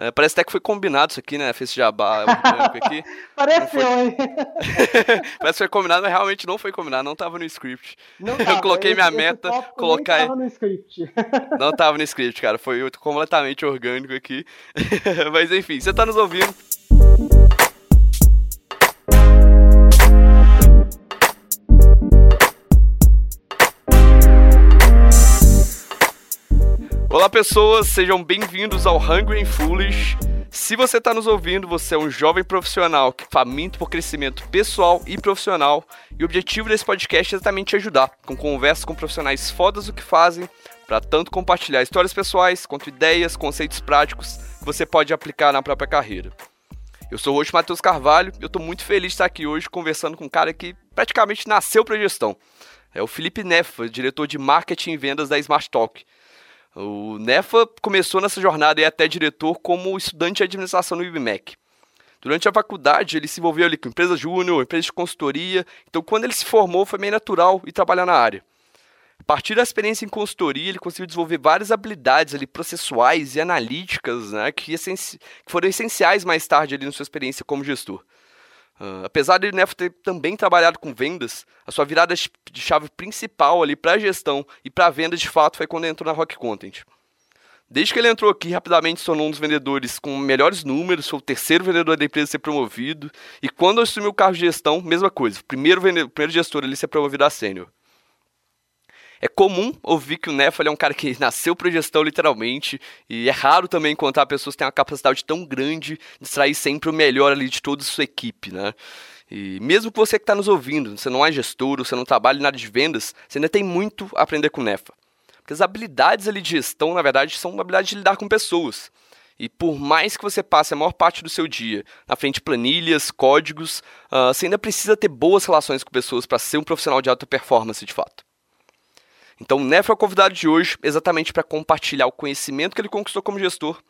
É, parece até que foi combinado isso aqui, né? Fez jabá orgânico aqui. Pareceu, hein? parece que foi combinado, mas realmente não foi combinado, não tava no script. Não eu tava, coloquei minha meta, colocar. tava no script. Não tava no script, cara. Foi completamente orgânico aqui. mas enfim, você tá nos ouvindo. Olá pessoas, sejam bem-vindos ao Hungry and Foolish. Se você está nos ouvindo, você é um jovem profissional que faminto por crescimento pessoal e profissional, e o objetivo desse podcast é exatamente te ajudar, com conversas com profissionais fodas do que fazem, para tanto compartilhar histórias pessoais, quanto ideias, conceitos práticos que você pode aplicar na própria carreira. Eu sou o host Matheus Carvalho e eu estou muito feliz de estar aqui hoje conversando com um cara que praticamente nasceu para gestão. É o Felipe Nefa, diretor de marketing e vendas da Smart Talk. O Nefa começou nessa jornada e é até diretor como estudante de administração no IBMEC. Durante a faculdade, ele se envolveu ali com empresa júnior, empresa de consultoria. Então, quando ele se formou, foi meio natural ir trabalhar na área. A partir da experiência em consultoria, ele conseguiu desenvolver várias habilidades ali processuais e analíticas, né, que, que foram essenciais mais tarde ali na sua experiência como gestor. Uh, apesar de Neff ter também trabalhado com vendas, a sua virada de chave principal ali para a gestão e para a venda de fato foi quando entrou na Rock Content. Desde que ele entrou aqui, rapidamente se tornou um dos vendedores com melhores números, foi o terceiro vendedor da empresa a ser promovido, e quando assumiu o cargo de gestão, mesma coisa, primeiro, vendedor, primeiro gestor ali ser promovido a sênior. É comum ouvir que o Neff é um cara que nasceu para gestão, literalmente, e é raro também encontrar pessoas que têm uma capacidade tão grande de extrair sempre o melhor ali de toda a sua equipe, né? E mesmo que você que está nos ouvindo, você não é gestor, você não trabalha em área de vendas, você ainda tem muito a aprender com o Nefa. Porque as habilidades ali de gestão, na verdade, são habilidades de lidar com pessoas. E por mais que você passe a maior parte do seu dia na frente de planilhas, códigos, uh, você ainda precisa ter boas relações com pessoas para ser um profissional de alta performance de fato. Então, o Neff é o convidado de hoje exatamente para compartilhar o conhecimento que ele conquistou como gestor,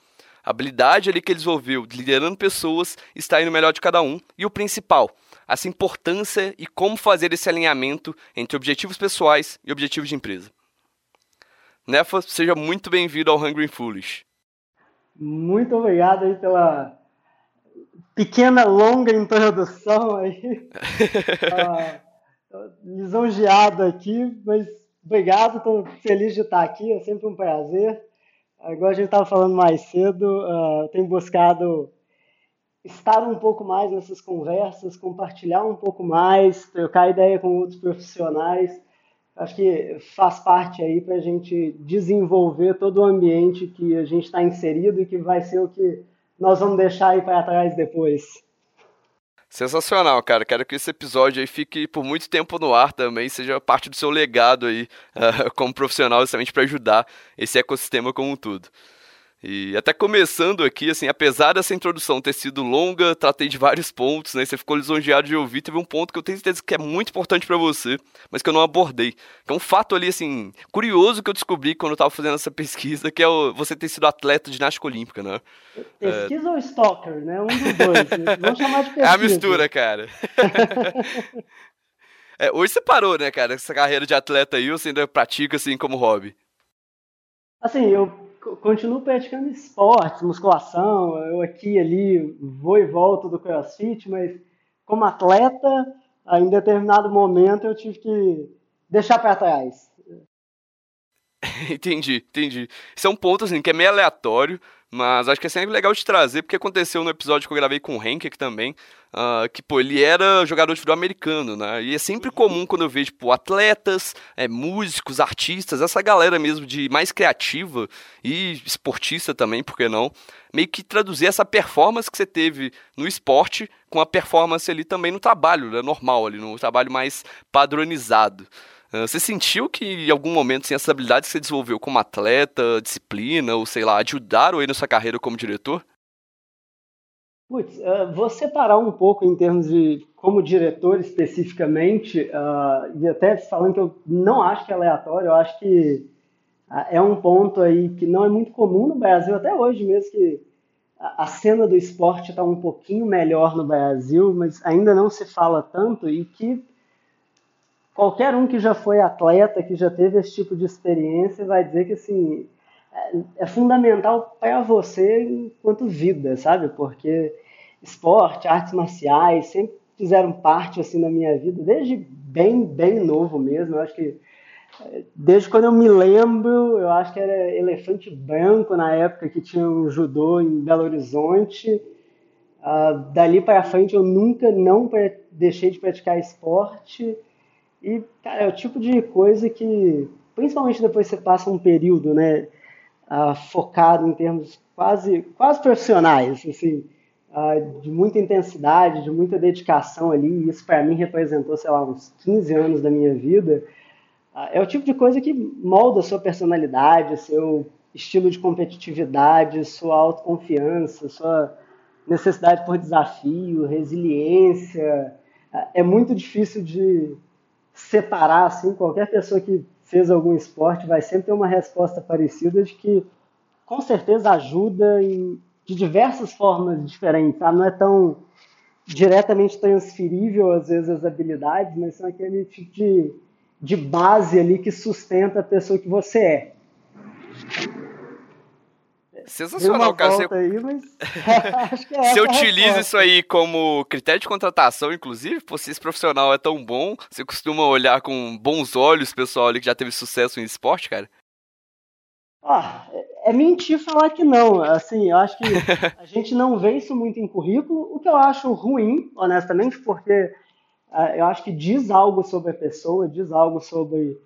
a habilidade ali que ele desenvolveu liderando pessoas, extraindo o melhor de cada um e o principal, essa importância e como fazer esse alinhamento entre objetivos pessoais e objetivos de empresa. Nefa, seja muito bem-vindo ao Hungry Foolish. Muito obrigado aí pela pequena, longa introdução aí. ah, lisonjeado aqui, mas Obrigado, estou feliz de estar aqui, é sempre um prazer. Agora a gente estava falando mais cedo, uh, tenho buscado estar um pouco mais nessas conversas, compartilhar um pouco mais, trocar ideia com outros profissionais. Acho que faz parte aí para a gente desenvolver todo o ambiente que a gente está inserido e que vai ser o que nós vamos deixar aí para trás depois. Sensacional, cara. Quero que esse episódio aí fique por muito tempo no ar também, seja parte do seu legado aí uh, como profissional, justamente para ajudar esse ecossistema como um todo. E até começando aqui, assim, apesar dessa introdução ter sido longa, tratei de vários pontos, né? Você ficou lisonjeado de ouvir. Teve um ponto que eu tenho certeza que é muito importante para você, mas que eu não abordei. Que é um fato ali, assim, curioso que eu descobri quando eu tava fazendo essa pesquisa, que é o, você ter sido atleta de ginástica olímpica, né? Pesquisa é... ou stalker, né? Um dos dois. Vamos chamar de pesquisa. É a mistura, cara. é, hoje você parou, né, cara? Essa carreira de atleta aí, você ainda pratica, assim, como hobby? Assim, eu continuo praticando esportes, musculação, eu aqui ali vou e volto do crossfit, mas como atleta, em determinado momento eu tive que deixar para trás. entendi, entendi. Isso é um ponto assim que é meio aleatório, mas acho que é sempre legal de trazer, porque aconteceu no episódio que eu gravei com o Henk aqui também, uh, que, pô, ele era jogador de futebol americano, né? E é sempre comum quando eu vejo, tipo, atletas, é, músicos, artistas, essa galera mesmo de mais criativa e esportista também, por que não? Meio que traduzir essa performance que você teve no esporte com a performance ali também no trabalho, né? Normal ali, no trabalho mais padronizado. Ah, você sentiu que em algum momento assim, essas habilidades que você desenvolveu como atleta, disciplina, ou sei lá, ajudaram aí na sua carreira como diretor? Putz, uh, vou separar um pouco em termos de como diretor especificamente, uh, e até falando que eu não acho que é aleatório, eu acho que é um ponto aí que não é muito comum no Brasil, até hoje mesmo, que a cena do esporte está um pouquinho melhor no Brasil, mas ainda não se fala tanto, e que qualquer um que já foi atleta, que já teve esse tipo de experiência, vai dizer que assim, é, é fundamental para você enquanto vida, sabe? Porque esporte, artes marciais sempre fizeram parte assim da minha vida desde bem bem novo mesmo. Eu acho que é, desde quando eu me lembro, eu acho que era elefante branco na época que tinha um judô em Belo Horizonte. Uh, dali para frente eu nunca não deixei de praticar esporte e cara, é o tipo de coisa que principalmente depois você passa um período, né, uh, focado em termos quase, quase profissionais, assim, uh, de muita intensidade, de muita dedicação ali, e isso para mim representou, sei lá, uns 15 anos da minha vida, uh, é o tipo de coisa que molda a sua personalidade, seu estilo de competitividade, sua autoconfiança, sua necessidade por desafio, resiliência. É muito difícil de separar assim qualquer pessoa que fez algum esporte, vai sempre ter uma resposta parecida de que com certeza ajuda em, de diversas formas diferentes. Tá? Não é tão diretamente transferível, às vezes, as habilidades, mas são aquele tipo de, de base ali que sustenta a pessoa que você é. Sensacional, cara. Você, aí, mas... é você utiliza isso aí como critério de contratação, inclusive? Pô, se esse profissional é tão bom, você costuma olhar com bons olhos o pessoal ali que já teve sucesso em esporte, cara? Ah, é mentir falar que não. Assim, eu acho que a gente não vê isso muito em currículo, o que eu acho ruim, honestamente, porque uh, eu acho que diz algo sobre a pessoa, diz algo sobre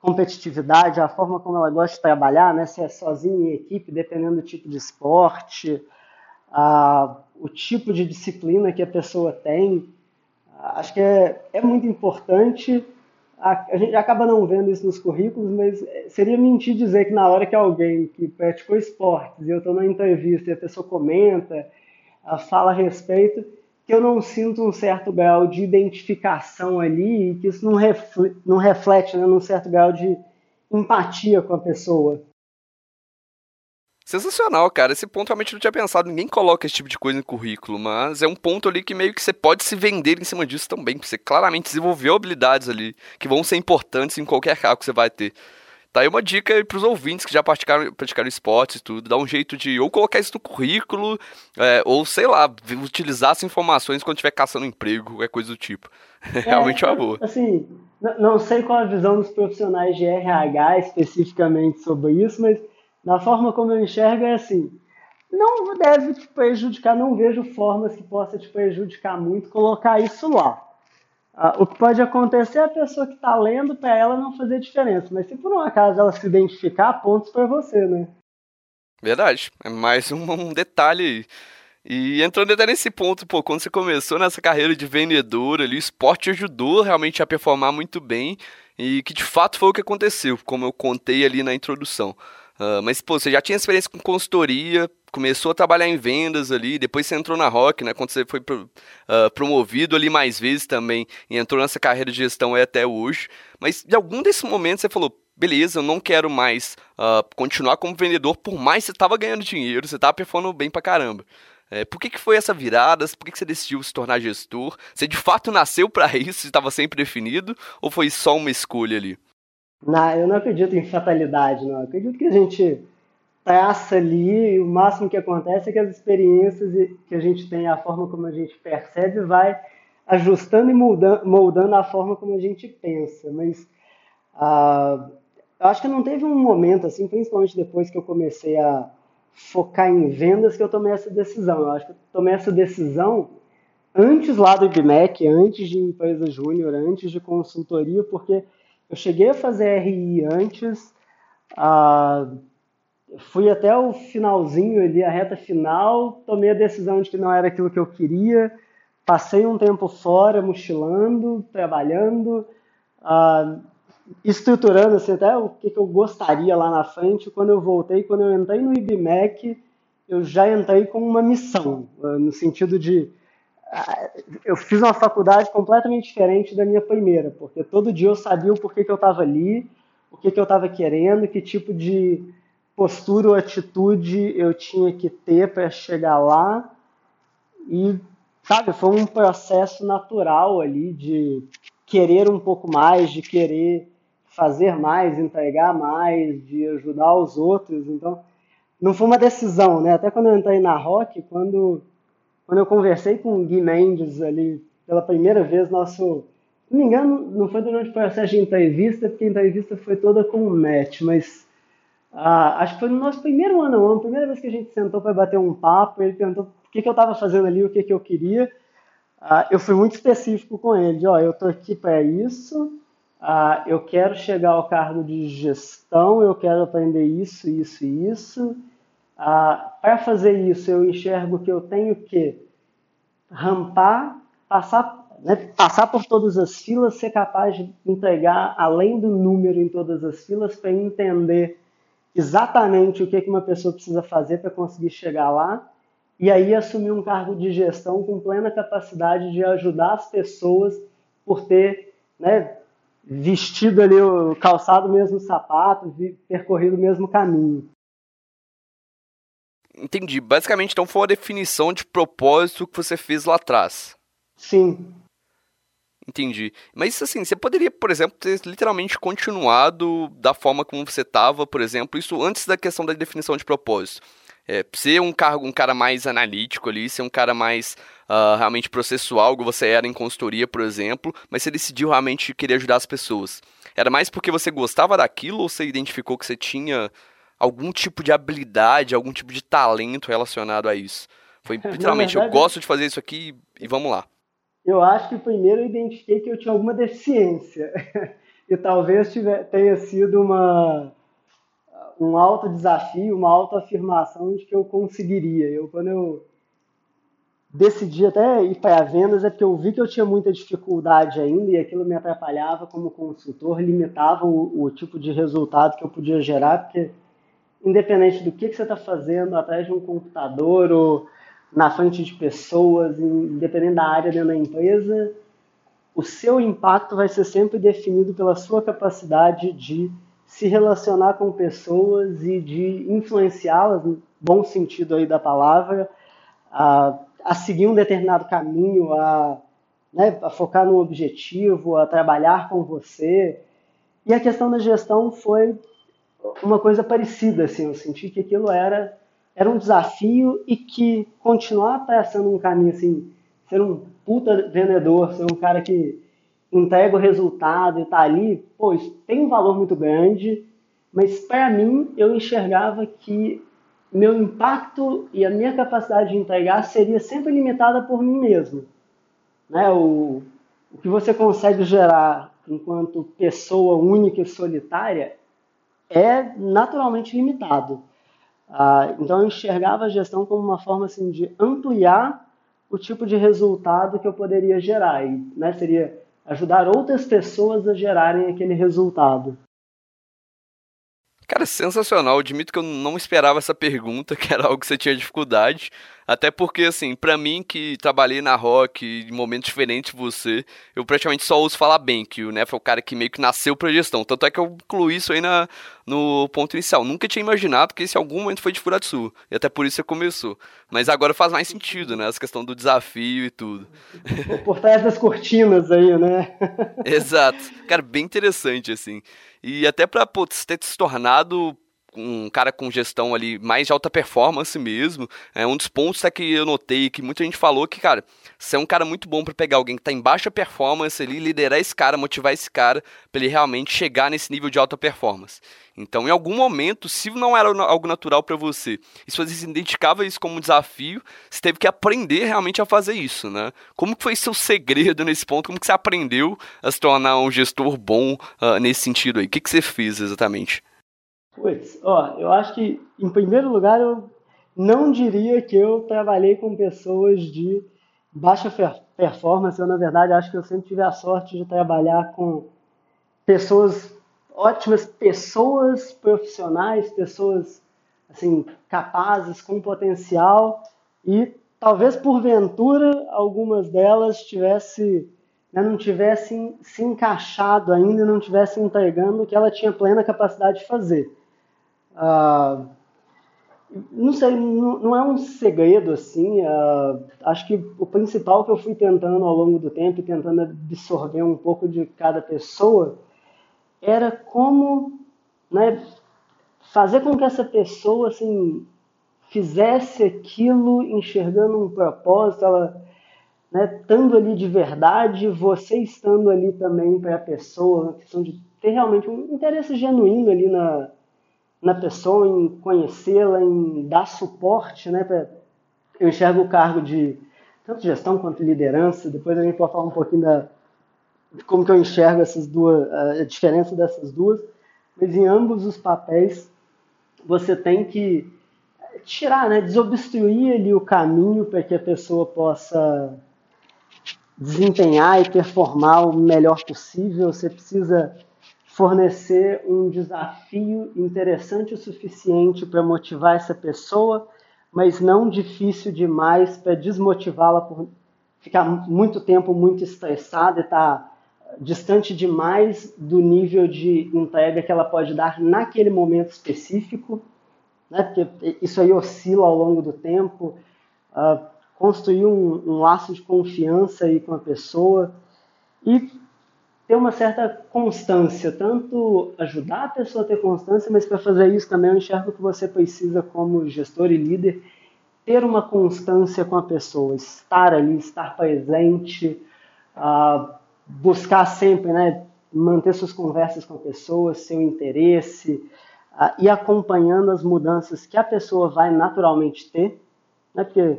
competitividade, a forma como ela gosta de trabalhar, né? se é sozinha em equipe, dependendo do tipo de esporte, a, o tipo de disciplina que a pessoa tem. Acho que é, é muito importante. A, a, gente acaba não vendo isso nos currículos, mas seria mentir dizer que na hora que alguém que praticou esportes e eu estou na entrevista e a pessoa comenta, fala a respeito, que eu não sinto um certo grau de identificação ali e que isso não reflete, não reflete né, num certo grau de empatia com a pessoa. Sensacional, cara. Esse ponto realmente não tinha pensado. Ninguém coloca esse tipo de coisa no currículo, mas é um ponto ali que meio que você pode se vender em cima disso também. Você claramente desenvolveu habilidades ali que vão ser importantes em qualquer cargo que você vai ter. Tá aí uma dica para os ouvintes que já praticaram, praticaram esportes e tudo, dá um jeito de ou colocar isso no currículo, é, ou sei lá, utilizar essas informações quando estiver caçando emprego, qualquer coisa do tipo. É, Realmente é uma boa. Assim, não sei qual a visão dos profissionais de RH especificamente sobre isso, mas na forma como eu enxergo é assim, não deve te prejudicar, não vejo formas que possa te prejudicar muito colocar isso lá. Ah, o que pode acontecer é a pessoa que está lendo para ela não fazer diferença, mas se por um acaso ela se identificar, pontos para você, né? Verdade, é mais um, um detalhe e entrando até nesse ponto, pô, quando você começou nessa carreira de vendedor ali, o esporte ajudou realmente a performar muito bem e que de fato foi o que aconteceu, como eu contei ali na introdução. Uh, mas, pô, você já tinha experiência com consultoria, começou a trabalhar em vendas ali, depois você entrou na Rock, né? Quando você foi pro, uh, promovido ali mais vezes também, e entrou nessa carreira de gestão até hoje. Mas de algum desses momentos você falou, beleza, eu não quero mais uh, continuar como vendedor, por mais que você estava ganhando dinheiro, você estava performando bem pra caramba. É, por que, que foi essa virada? Por que, que você decidiu se tornar gestor? Você de fato nasceu para isso? Estava sempre definido? Ou foi só uma escolha ali? Não, eu não acredito em fatalidade, não. Eu acredito que a gente traça ali e o máximo que acontece é que as experiências que a gente tem, a forma como a gente percebe, vai ajustando e moldando, moldando a forma como a gente pensa. Mas uh, eu acho que não teve um momento, assim, principalmente depois que eu comecei a focar em vendas, que eu tomei essa decisão. Eu acho que eu tomei essa decisão antes lá do IBMEC, antes de empresa júnior, antes de consultoria, porque eu cheguei a fazer RI antes, fui até o finalzinho ali, a reta final, tomei a decisão de que não era aquilo que eu queria, passei um tempo fora, mochilando, trabalhando, estruturando assim, até o que, que eu gostaria lá na frente. Quando eu voltei, quando eu entrei no IBMEC, eu já entrei com uma missão, uh, no sentido de eu fiz uma faculdade completamente diferente da minha primeira, porque todo dia eu sabia o porquê que eu estava ali, o que, que eu estava querendo, que tipo de postura ou atitude eu tinha que ter para chegar lá. E, sabe, foi um processo natural ali de querer um pouco mais, de querer fazer mais, entregar mais, de ajudar os outros. Então, não foi uma decisão, né? Até quando eu entrei na Rock, quando, quando eu conversei com o Gui Mendes ali pela primeira vez, nosso. Se não me engano, não foi durante o processo de entrevista, porque a entrevista foi toda com o Matt, mas ah, acho que foi no nosso primeiro ano, a primeira vez que a gente sentou para bater um papo, ele perguntou o que, que eu estava fazendo ali, o que, que eu queria. Ah, eu fui muito específico com ele, ó, eu estou aqui para isso, ah, eu quero chegar ao cargo de gestão, eu quero aprender isso, isso e isso. Ah, para fazer isso, eu enxergo que eu tenho que rampar, passar, né, passar por todas as filas, ser capaz de entregar além do número em todas as filas para entender exatamente o que, que uma pessoa precisa fazer para conseguir chegar lá e aí assumir um cargo de gestão com plena capacidade de ajudar as pessoas por ter né, vestido ali calçado o mesmo sapato, percorrido o mesmo caminho. Entendi. Basicamente, então foi a definição de propósito que você fez lá atrás. Sim. Entendi. Mas assim, você poderia, por exemplo, ter literalmente continuado da forma como você estava, por exemplo, isso antes da questão da definição de propósito é, ser um, cargo, um cara mais analítico ali, ser um cara mais uh, realmente processual, você era em consultoria, por exemplo, mas você decidiu realmente querer ajudar as pessoas. Era mais porque você gostava daquilo ou você identificou que você tinha algum tipo de habilidade, algum tipo de talento relacionado a isso? Foi literalmente, verdade, eu gosto de fazer isso aqui e vamos lá. Eu acho que primeiro eu identifiquei que eu tinha alguma deficiência. e talvez tiver, tenha sido uma um alto desafio, uma autoafirmação de que eu conseguiria. Eu, quando eu decidi até ir para vendas, é porque eu vi que eu tinha muita dificuldade ainda e aquilo me atrapalhava como consultor, limitava o, o tipo de resultado que eu podia gerar, porque independente do que, que você está fazendo, atrás de um computador ou na frente de pessoas, independente da área dentro da empresa, o seu impacto vai ser sempre definido pela sua capacidade de se relacionar com pessoas e de influenciá-las, no bom sentido aí da palavra, a, a seguir um determinado caminho, a, né, a focar no objetivo, a trabalhar com você. E a questão da gestão foi uma coisa parecida, assim, eu senti que aquilo era, era um desafio e que continuar traçando um caminho, assim, ser um puta vendedor, ser um cara que entrega o resultado e está ali, pô, isso tem um valor muito grande, mas para mim eu enxergava que meu impacto e a minha capacidade de entregar seria sempre limitada por mim mesmo. Né? O, o que você consegue gerar enquanto pessoa única e solitária é naturalmente limitado. Ah, então eu enxergava a gestão como uma forma assim, de ampliar o tipo de resultado que eu poderia gerar. E, né, seria ajudar outras pessoas a gerarem aquele resultado. Cara, sensacional. Admito que eu não esperava essa pergunta, que era algo que você tinha dificuldade. Até porque, assim, para mim que trabalhei na rock em momentos diferentes de você, eu praticamente só ouço falar bem, que o Neff é o cara que meio que nasceu pra gestão. Tanto é que eu incluí isso aí na, no ponto inicial. Nunca tinha imaginado que esse algum momento foi de Furatsu. E até por isso você começou. Mas agora faz mais sentido, né? Essa questão do desafio e tudo. Por trás das cortinas aí, né? Exato. Cara, bem interessante, assim. E até pra pô, ter se tornado um cara com gestão ali mais de alta performance mesmo. É um dos pontos é que eu notei que muita gente falou que, cara, você é um cara muito bom para pegar alguém que está em baixa performance ali, liderar esse cara, motivar esse cara para ele realmente chegar nesse nível de alta performance. Então, em algum momento, se não era algo natural para você, e se você identificava isso como um desafio, você teve que aprender realmente a fazer isso, né? Como que foi seu segredo nesse ponto? Como que você aprendeu a se tornar um gestor bom uh, nesse sentido aí? O que, que você fez exatamente? Putz, ó, eu acho que, em primeiro lugar, eu não diria que eu trabalhei com pessoas de baixa performance. Eu, na verdade, acho que eu sempre tive a sorte de trabalhar com pessoas ótimas, pessoas profissionais, pessoas assim capazes, com potencial e talvez porventura algumas delas tivesse né, não tivessem se encaixado ainda, não tivessem entregando o que ela tinha plena capacidade de fazer. Ah, não sei, não, não, é um segredo assim. Uh, acho que o principal que eu fui tentando ao longo do tempo, tentando absorver um pouco de cada pessoa, era como né, fazer com que essa pessoa assim, fizesse aquilo enxergando um propósito, ela né, estando ali de verdade, você estando ali também para a pessoa, uma questão de ter realmente um interesse genuíno ali na, na pessoa, em conhecê-la, em dar suporte, né? Pra, eu enxergo o cargo de tanto gestão quanto liderança, depois a gente pode falar um pouquinho da, de como que eu enxergo essas duas, a diferença dessas duas, mas em ambos os papéis você tem que tirar, né, desobstruir ali o caminho para que a pessoa possa desempenhar e performar o melhor possível. Você precisa fornecer um desafio interessante o suficiente para motivar essa pessoa, mas não difícil demais para desmotivá-la por ficar muito tempo muito estressada e estar tá distante demais do nível de entrega que ela pode dar naquele momento específico, né? porque isso aí oscila ao longo do tempo. Uh, construir um, um, laço de confiança aí com a pessoa e ter uma certa constância, tanto ajudar a pessoa a ter constância, mas para fazer isso também eu enxergo que você precisa, como gestor e líder, ter uma constância com a pessoa, estar ali, estar presente, uh, buscar sempre, né, manter suas conversas com a pessoa, seu interesse, uh, e acompanhando as mudanças que a pessoa vai naturalmente ter, né, porque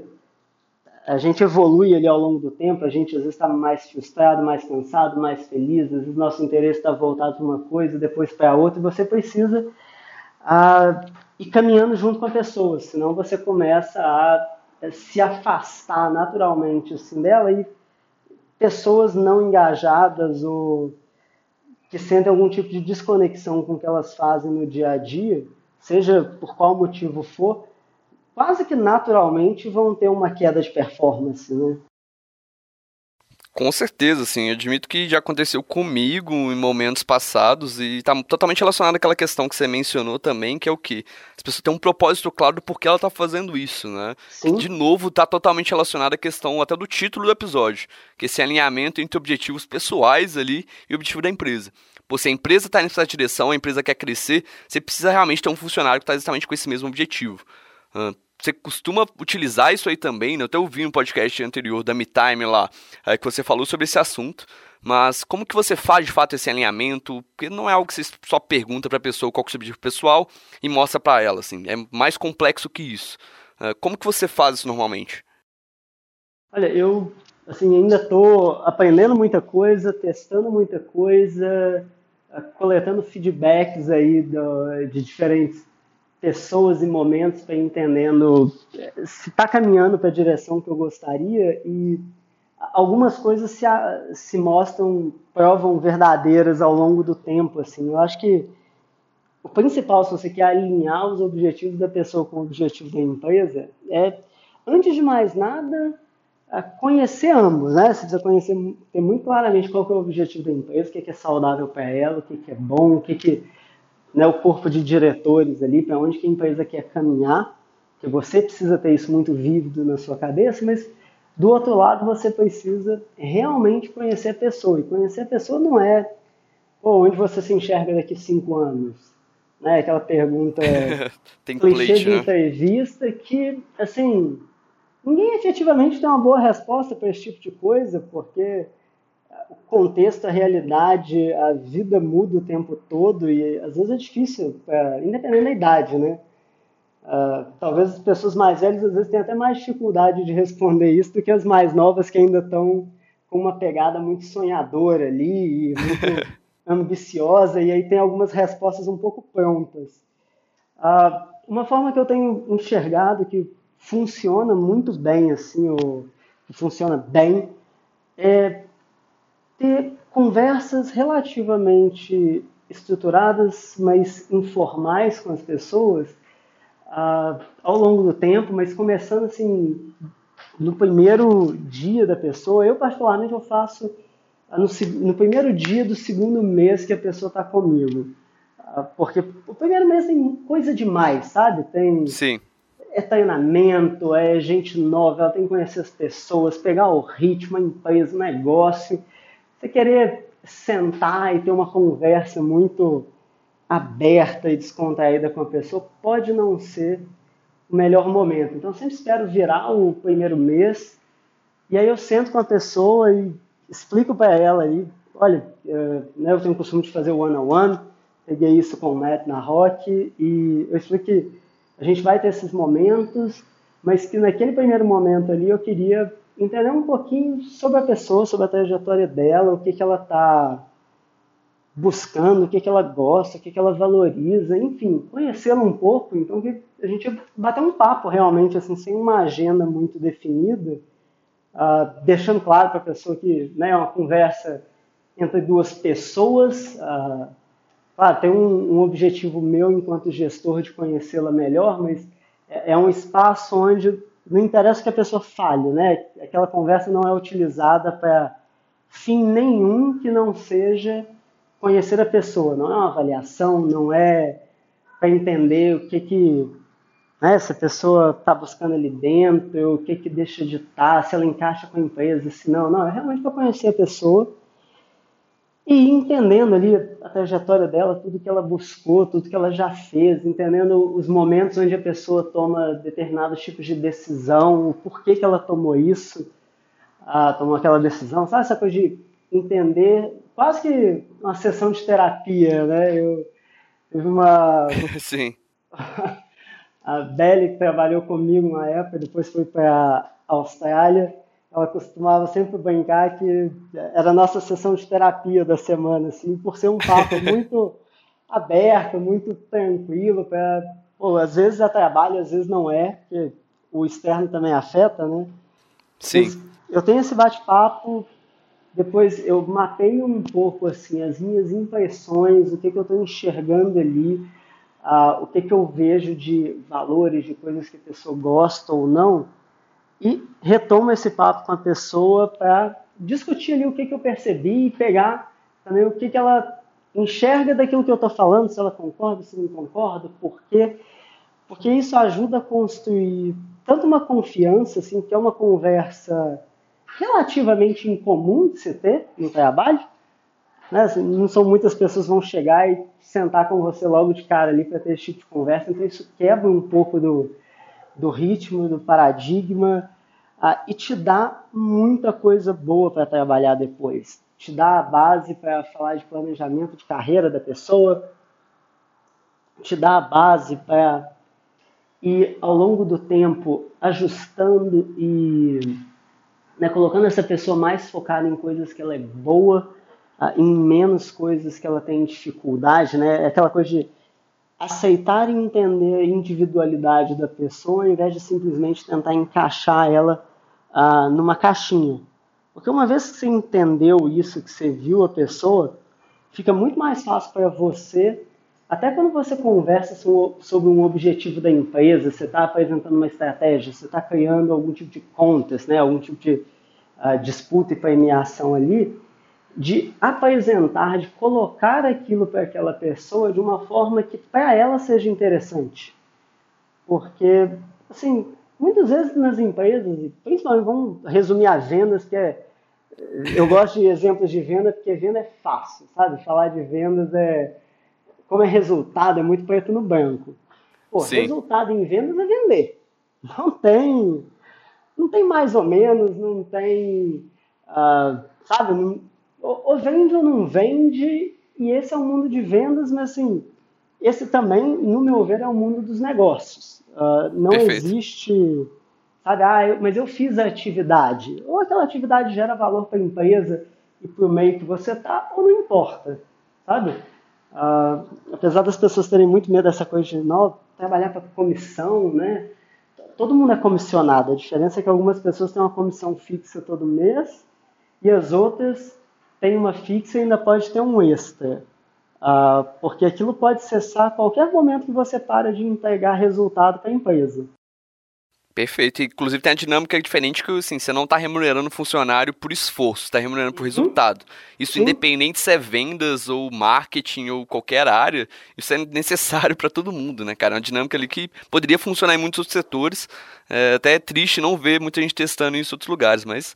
a gente evolui ali ao longo do tempo, a gente às vezes está mais frustrado, mais cansado, mais feliz, às vezes nosso interesse está voltado para uma coisa, depois para outra, e você precisa ah, ir caminhando junto com a pessoa, senão você começa a se afastar naturalmente assim, dela e pessoas não engajadas ou que sentem algum tipo de desconexão com o que elas fazem no dia a dia, seja por qual motivo for, quase que naturalmente vão ter uma queda de performance, né? Com certeza, sim. Eu admito que já aconteceu comigo em momentos passados e está totalmente relacionado àquela questão que você mencionou também, que é o que as pessoas têm um propósito claro do porquê ela está fazendo isso, né? Sim. de novo está totalmente relacionado à questão até do título do episódio, que é esse alinhamento entre objetivos pessoais ali e o objetivo da empresa. Pô, se a empresa está nessa direção, a empresa quer crescer, você precisa realmente ter um funcionário que está exatamente com esse mesmo objetivo. Você costuma utilizar isso aí também, né? Eu até ouvi um podcast anterior da MeTime lá, é, que você falou sobre esse assunto, mas como que você faz de fato esse alinhamento? Porque não é algo que você só pergunta para a pessoa qual é o seu objetivo pessoal e mostra para ela, assim, é mais complexo que isso. Uh, como que você faz isso normalmente? Olha, eu assim ainda estou aprendendo muita coisa, testando muita coisa, coletando feedbacks aí do, de diferentes pessoas e momentos para entendendo eh, se está caminhando para a direção que eu gostaria e algumas coisas se, se mostram, provam verdadeiras ao longo do tempo. Assim, eu acho que o principal, se você quer alinhar os objetivos da pessoa com o objetivo da empresa, é, antes de mais nada, conhecer ambos, né? Você precisa conhecer, ter muito claramente qual é o objetivo da empresa, o que é saudável para ela, o que é bom, o que, que né, o corpo de diretores ali, para onde que a empresa quer caminhar, que você precisa ter isso muito vívido na sua cabeça, mas do outro lado você precisa realmente conhecer a pessoa. E conhecer a pessoa não é Pô, onde você se enxerga daqui cinco anos. Né? Aquela pergunta Tem clichê de né? entrevista que, assim, ninguém efetivamente tem uma boa resposta para esse tipo de coisa, porque o contexto, a realidade, a vida muda o tempo todo e às vezes é difícil, é, independente da idade, né? Uh, talvez as pessoas mais velhas às vezes tenham até mais dificuldade de responder isso do que as mais novas que ainda estão com uma pegada muito sonhadora ali e muito ambiciosa e aí tem algumas respostas um pouco prontas. Uh, uma forma que eu tenho enxergado que funciona muito bem assim, ou que funciona bem, é ter conversas relativamente estruturadas, mas informais com as pessoas uh, ao longo do tempo, mas começando assim no primeiro dia da pessoa. Eu particularmente eu faço uh, no, no, primeiro dia do segundo mês que a pessoa está comigo, uh, porque o primeiro mês tem coisa demais, sabe? Tem Sim. É treinamento, é gente nova, ela tem que conhecer as pessoas, pegar o ritmo, a empresa, o negócio você querer sentar e ter uma conversa muito aberta e descontraída com a pessoa pode não ser o melhor momento. Então, eu sempre espero virar o primeiro mês e aí eu sento com a pessoa e explico para ela aí, olha, uh, né, eu tenho o costume de fazer one-on-one, peguei isso com o Matt na Rock e eu explico que a gente vai ter esses momentos, mas que naquele primeiro momento ali eu queria entender um pouquinho sobre a pessoa, sobre a trajetória dela, o que, que ela está buscando, o que, que ela gosta, o que, que ela valoriza, enfim, conhecê-la um pouco. Então, a gente bater um papo realmente, assim, sem uma agenda muito definida, uh, deixando claro para a pessoa que né, é uma conversa entre duas pessoas. Uh, claro, tem um, um, objetivo meu enquanto gestor de conhecê-la melhor, mas é, é um espaço onde não interessa que a pessoa fale, né? Aquela conversa não é utilizada para fim nenhum que não seja conhecer a pessoa, não é uma avaliação, não é para entender o que que né, essa pessoa está buscando ali dentro, o que que deixa de estar, tá, se ela encaixa com a empresa, se não, não, é realmente para conhecer a pessoa e entendendo ali a trajetória dela, tudo que ela buscou, tudo que ela já fez, entendendo os momentos onde a pessoa toma determinados tipos de decisão, o porquê que ela tomou isso, ah, tomou aquela decisão, sabe essa coisa de entender quase que uma sessão de terapia, né? Eu tive uma. Sim. a Belly, que trabalhou comigo na época, depois foi para a Austrália, ela costumava sempre brincar que era a nossa sessão de terapia da semana, assim, por ser um papo muito aberto, muito tranquilo, para às vezes é trabalho, às vezes não é, porque o externo também afeta, né? Sim. Mas eu tenho esse bate-papo depois eu matei um pouco assim as minhas impressões, o que, que eu estou enxergando ali, uh, o que, que eu vejo de valores, de coisas que a pessoa gosta ou não, e retomo esse papo com a pessoa para discutir ali o que, que eu percebi e pegar também o que, que ela enxerga daquilo que eu estou falando, se ela concorda, se não concorda, por quê. Porque isso ajuda a construir tanto uma confiança, assim, que é uma conversa relativamente incomum de se ter no trabalho. Né? Assim, não são muitas pessoas que vão chegar e sentar com você logo de cara ali para ter esse tipo de conversa, então isso quebra um pouco do, do ritmo, do paradigma ah, e te dá muita coisa boa para trabalhar depois. Te dá a base para falar de planejamento de carreira da pessoa, te dá a base para ir ao longo do tempo ajustando e né, colocando essa pessoa mais focada em coisas que ela é boa, uh, em menos coisas que ela tem dificuldade, né? É aquela coisa de aceitar e entender a individualidade da pessoa, ao invés de simplesmente tentar encaixar ela uh, numa caixinha. Porque uma vez que você entendeu isso, que você viu a pessoa, fica muito mais fácil para você, até quando você conversa sobre um objetivo da empresa, você está apresentando uma estratégia, você está criando algum tipo de contas, né, algum tipo de uh, disputa e premiação ali, de apresentar, de colocar aquilo para aquela pessoa de uma forma que para ela seja interessante. Porque, assim, muitas vezes nas empresas, principalmente vamos resumir as vendas, que é. Eu gosto de exemplos de venda porque venda é fácil, sabe? Falar de vendas é. Como é resultado, é muito preto no branco. Pô, Sim. resultado em vendas é vender. Não tem não tem mais ou menos, não tem, uh, sabe, não, ou, vende ou não vende, e esse é o mundo de vendas, mas assim, esse também, no meu ver, é o mundo dos negócios. Uh, não Perfeito. existe, sabe, ah, eu, mas eu fiz a atividade, ou aquela atividade gera valor para a empresa e para o meio que você está, ou não importa, sabe? Uh, apesar das pessoas terem muito medo dessa coisa de não, trabalhar para comissão, né? todo mundo é comissionado. A diferença é que algumas pessoas têm uma comissão fixa todo mês e as outras têm uma fixa e ainda pode ter um extra. Uh, porque aquilo pode cessar a qualquer momento que você para de entregar resultado para a empresa. Perfeito. Inclusive tem a dinâmica diferente que assim, você não está remunerando o funcionário por esforço, está remunerando por resultado. Isso independente se é vendas ou marketing ou qualquer área, isso é necessário para todo mundo, né, cara? É uma dinâmica ali que poderia funcionar em muitos outros setores. É, até é triste não ver muita gente testando isso em outros lugares, mas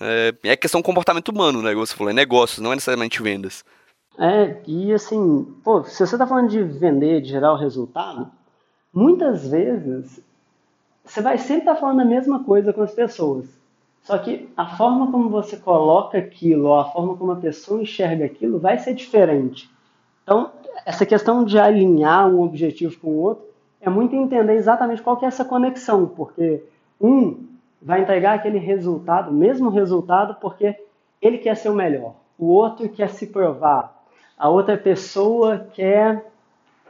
é, é questão do comportamento humano, né? Como você falou, é negócios, não é necessariamente vendas. É, e assim, pô, se você está falando de vender, de gerar o resultado, muitas vezes você vai sempre estar tá falando a mesma coisa com as pessoas. Só que a forma como você coloca aquilo, ou a forma como a pessoa enxerga aquilo, vai ser diferente. Então, essa questão de alinhar um objetivo com o outro é muito entender exatamente qual que é essa conexão, porque um vai entregar aquele resultado, o mesmo resultado, porque ele quer ser o melhor. O outro quer se provar. A outra pessoa quer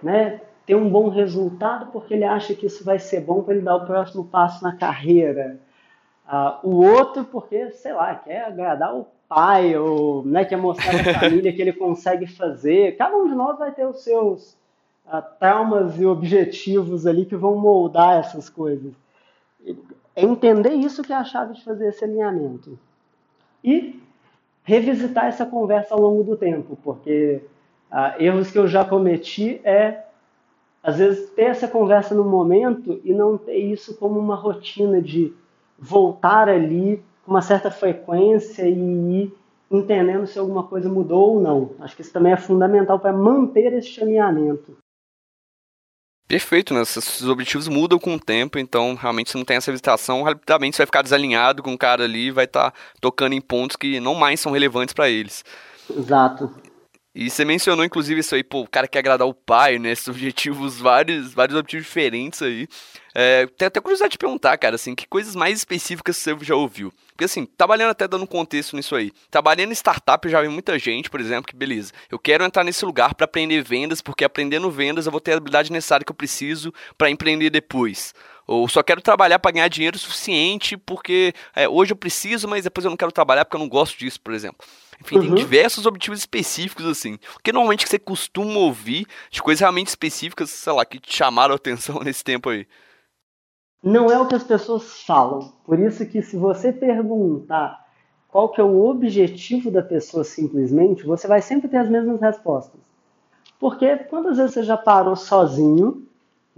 né, ter um bom resultado porque ele acha que isso vai ser bom para ele dar o próximo passo na carreira. Uh, o outro porque, sei lá, quer agradar o pai ou né, quer mostrar a família que ele consegue fazer. Cada um de nós vai ter os seus uh, traumas e objetivos ali que vão moldar essas coisas. É entender isso que é a chave de fazer esse alinhamento. E revisitar essa conversa ao longo do tempo, porque uh, erros que eu já cometi é às vezes ter essa conversa no momento e não ter isso como uma rotina de voltar ali com uma certa frequência e ir entendendo se alguma coisa mudou ou não. Acho que isso também é fundamental para manter esse alinhamento. Perfeito, né? Esses objetivos mudam com o tempo, então realmente você não tem essa visitação, rapidamente você vai ficar desalinhado com o cara ali vai estar tá tocando em pontos que não mais são relevantes para eles. Exato. E você mencionou, inclusive, isso aí, pô, o cara quer agradar o pai, né? Esses objetivos, vários, vários objetivos diferentes aí. É, tem até curiosidade de perguntar, cara, assim, que coisas mais específicas você já ouviu? Porque, assim, trabalhando até dando contexto nisso aí. Trabalhando em startup, eu já vi muita gente, por exemplo, que, beleza, eu quero entrar nesse lugar para aprender vendas, porque aprendendo vendas eu vou ter a habilidade necessária que eu preciso para empreender depois. Ou só quero trabalhar para ganhar dinheiro suficiente, porque é, hoje eu preciso, mas depois eu não quero trabalhar porque eu não gosto disso, por exemplo. Enfim, uhum. tem diversos objetivos específicos, assim. O que normalmente você costuma ouvir de coisas realmente específicas, sei lá, que te chamaram a atenção nesse tempo aí? Não é o que as pessoas falam. Por isso que se você perguntar qual que é o objetivo da pessoa simplesmente, você vai sempre ter as mesmas respostas. Porque quantas vezes você já parou sozinho,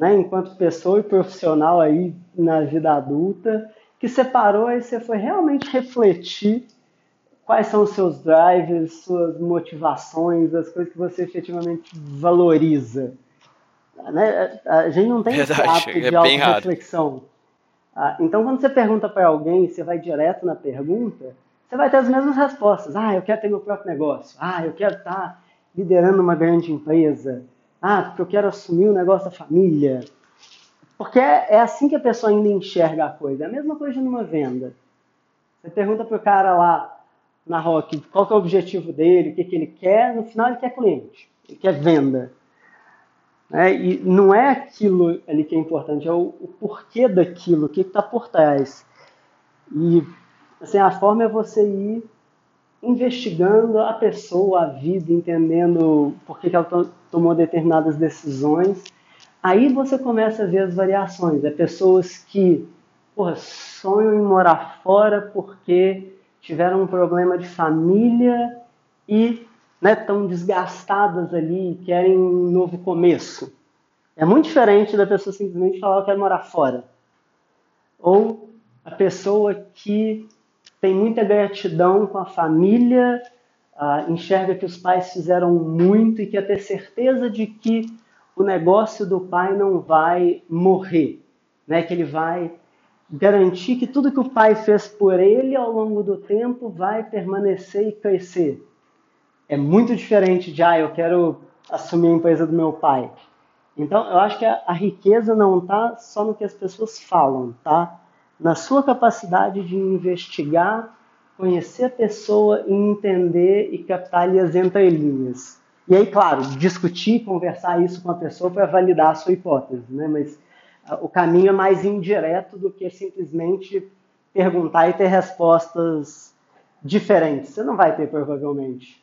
né, enquanto pessoa e profissional aí na vida adulta, que você parou e você foi realmente refletir quais são os seus drives, suas motivações, as coisas que você efetivamente valoriza. Né? A gente não tem Verdade, esse hábito é de auto-reflexão. Ah, então, quando você pergunta para alguém, você vai direto na pergunta, você vai ter as mesmas respostas. Ah, eu quero ter meu próprio negócio. Ah, eu quero estar tá liderando uma grande empresa. Ah, porque eu quero assumir o negócio da família. Porque é, é assim que a pessoa ainda enxerga a coisa. É a mesma coisa numa venda. Você pergunta para o cara lá, na Rock, qual é o objetivo dele, o que, que ele quer, no final ele quer cliente, ele quer venda. É, e não é aquilo ali que é importante, é o, o porquê daquilo, o que está por trás. E assim, a forma é você ir investigando a pessoa, a vida, entendendo por que, que ela to tomou determinadas decisões. Aí você começa a ver as variações. É pessoas que porra, sonham em morar fora porque tiveram um problema de família e né, desgastadas ali e querem um novo começo. É muito diferente da pessoa simplesmente falar eu quero morar fora. Ou a pessoa que tem muita gratidão com a família, uh, enxerga que os pais fizeram muito e quer ter certeza de que o negócio do pai não vai morrer, né? que ele vai garantir que tudo que o pai fez por ele ao longo do tempo vai permanecer e crescer. É muito diferente de, ah, eu quero assumir a empresa do meu pai. Então, eu acho que a, a riqueza não está só no que as pessoas falam, tá? Na sua capacidade de investigar, conhecer a pessoa e entender e captar ali as entrelinhas. E aí, claro, discutir, conversar isso com a pessoa para validar a sua hipótese, né? Mas o caminho é mais indireto do que simplesmente perguntar e ter respostas diferentes. Você não vai ter, provavelmente.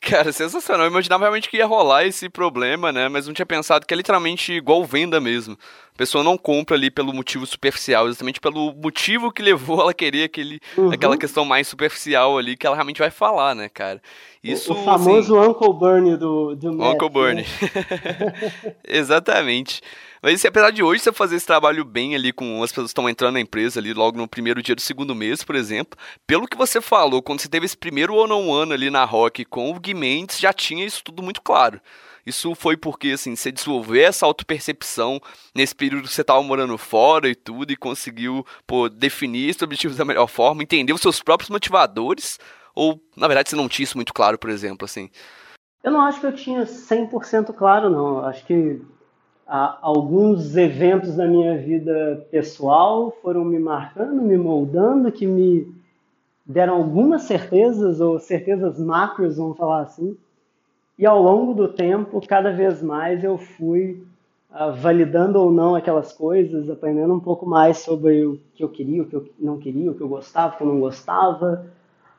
Cara, sensacional. Eu imaginava realmente que ia rolar esse problema, né? Mas não tinha pensado que é literalmente igual venda mesmo. A pessoa não compra ali pelo motivo superficial, exatamente pelo motivo que levou ela a querer aquele, uhum. aquela questão mais superficial ali que ela realmente vai falar, né, cara? Isso, o, famoso assim, Uncle Bernie do, do Matt, Uncle Bernie. Né? exatamente. Mas assim, apesar de hoje você fazer esse trabalho bem ali com as pessoas que estão entrando na empresa ali logo no primeiro dia do segundo mês, por exemplo, pelo que você falou, quando você teve esse primeiro one-on-one ali na Rock com o Gui Mendes, já tinha isso tudo muito claro. Isso foi porque, assim, você desenvolveu essa autopercepção nesse período que você estava morando fora e tudo, e conseguiu, pô, definir esses objetivos da melhor forma, entender os seus próprios motivadores, ou, na verdade, você não tinha isso muito claro, por exemplo, assim? Eu não acho que eu tinha 100% claro, não. Acho que alguns eventos da minha vida pessoal foram me marcando, me moldando, que me deram algumas certezas, ou certezas macros, vamos falar assim. E ao longo do tempo, cada vez mais eu fui uh, validando ou não aquelas coisas, aprendendo um pouco mais sobre o que eu queria, o que eu não queria, o que eu gostava, o que eu não gostava.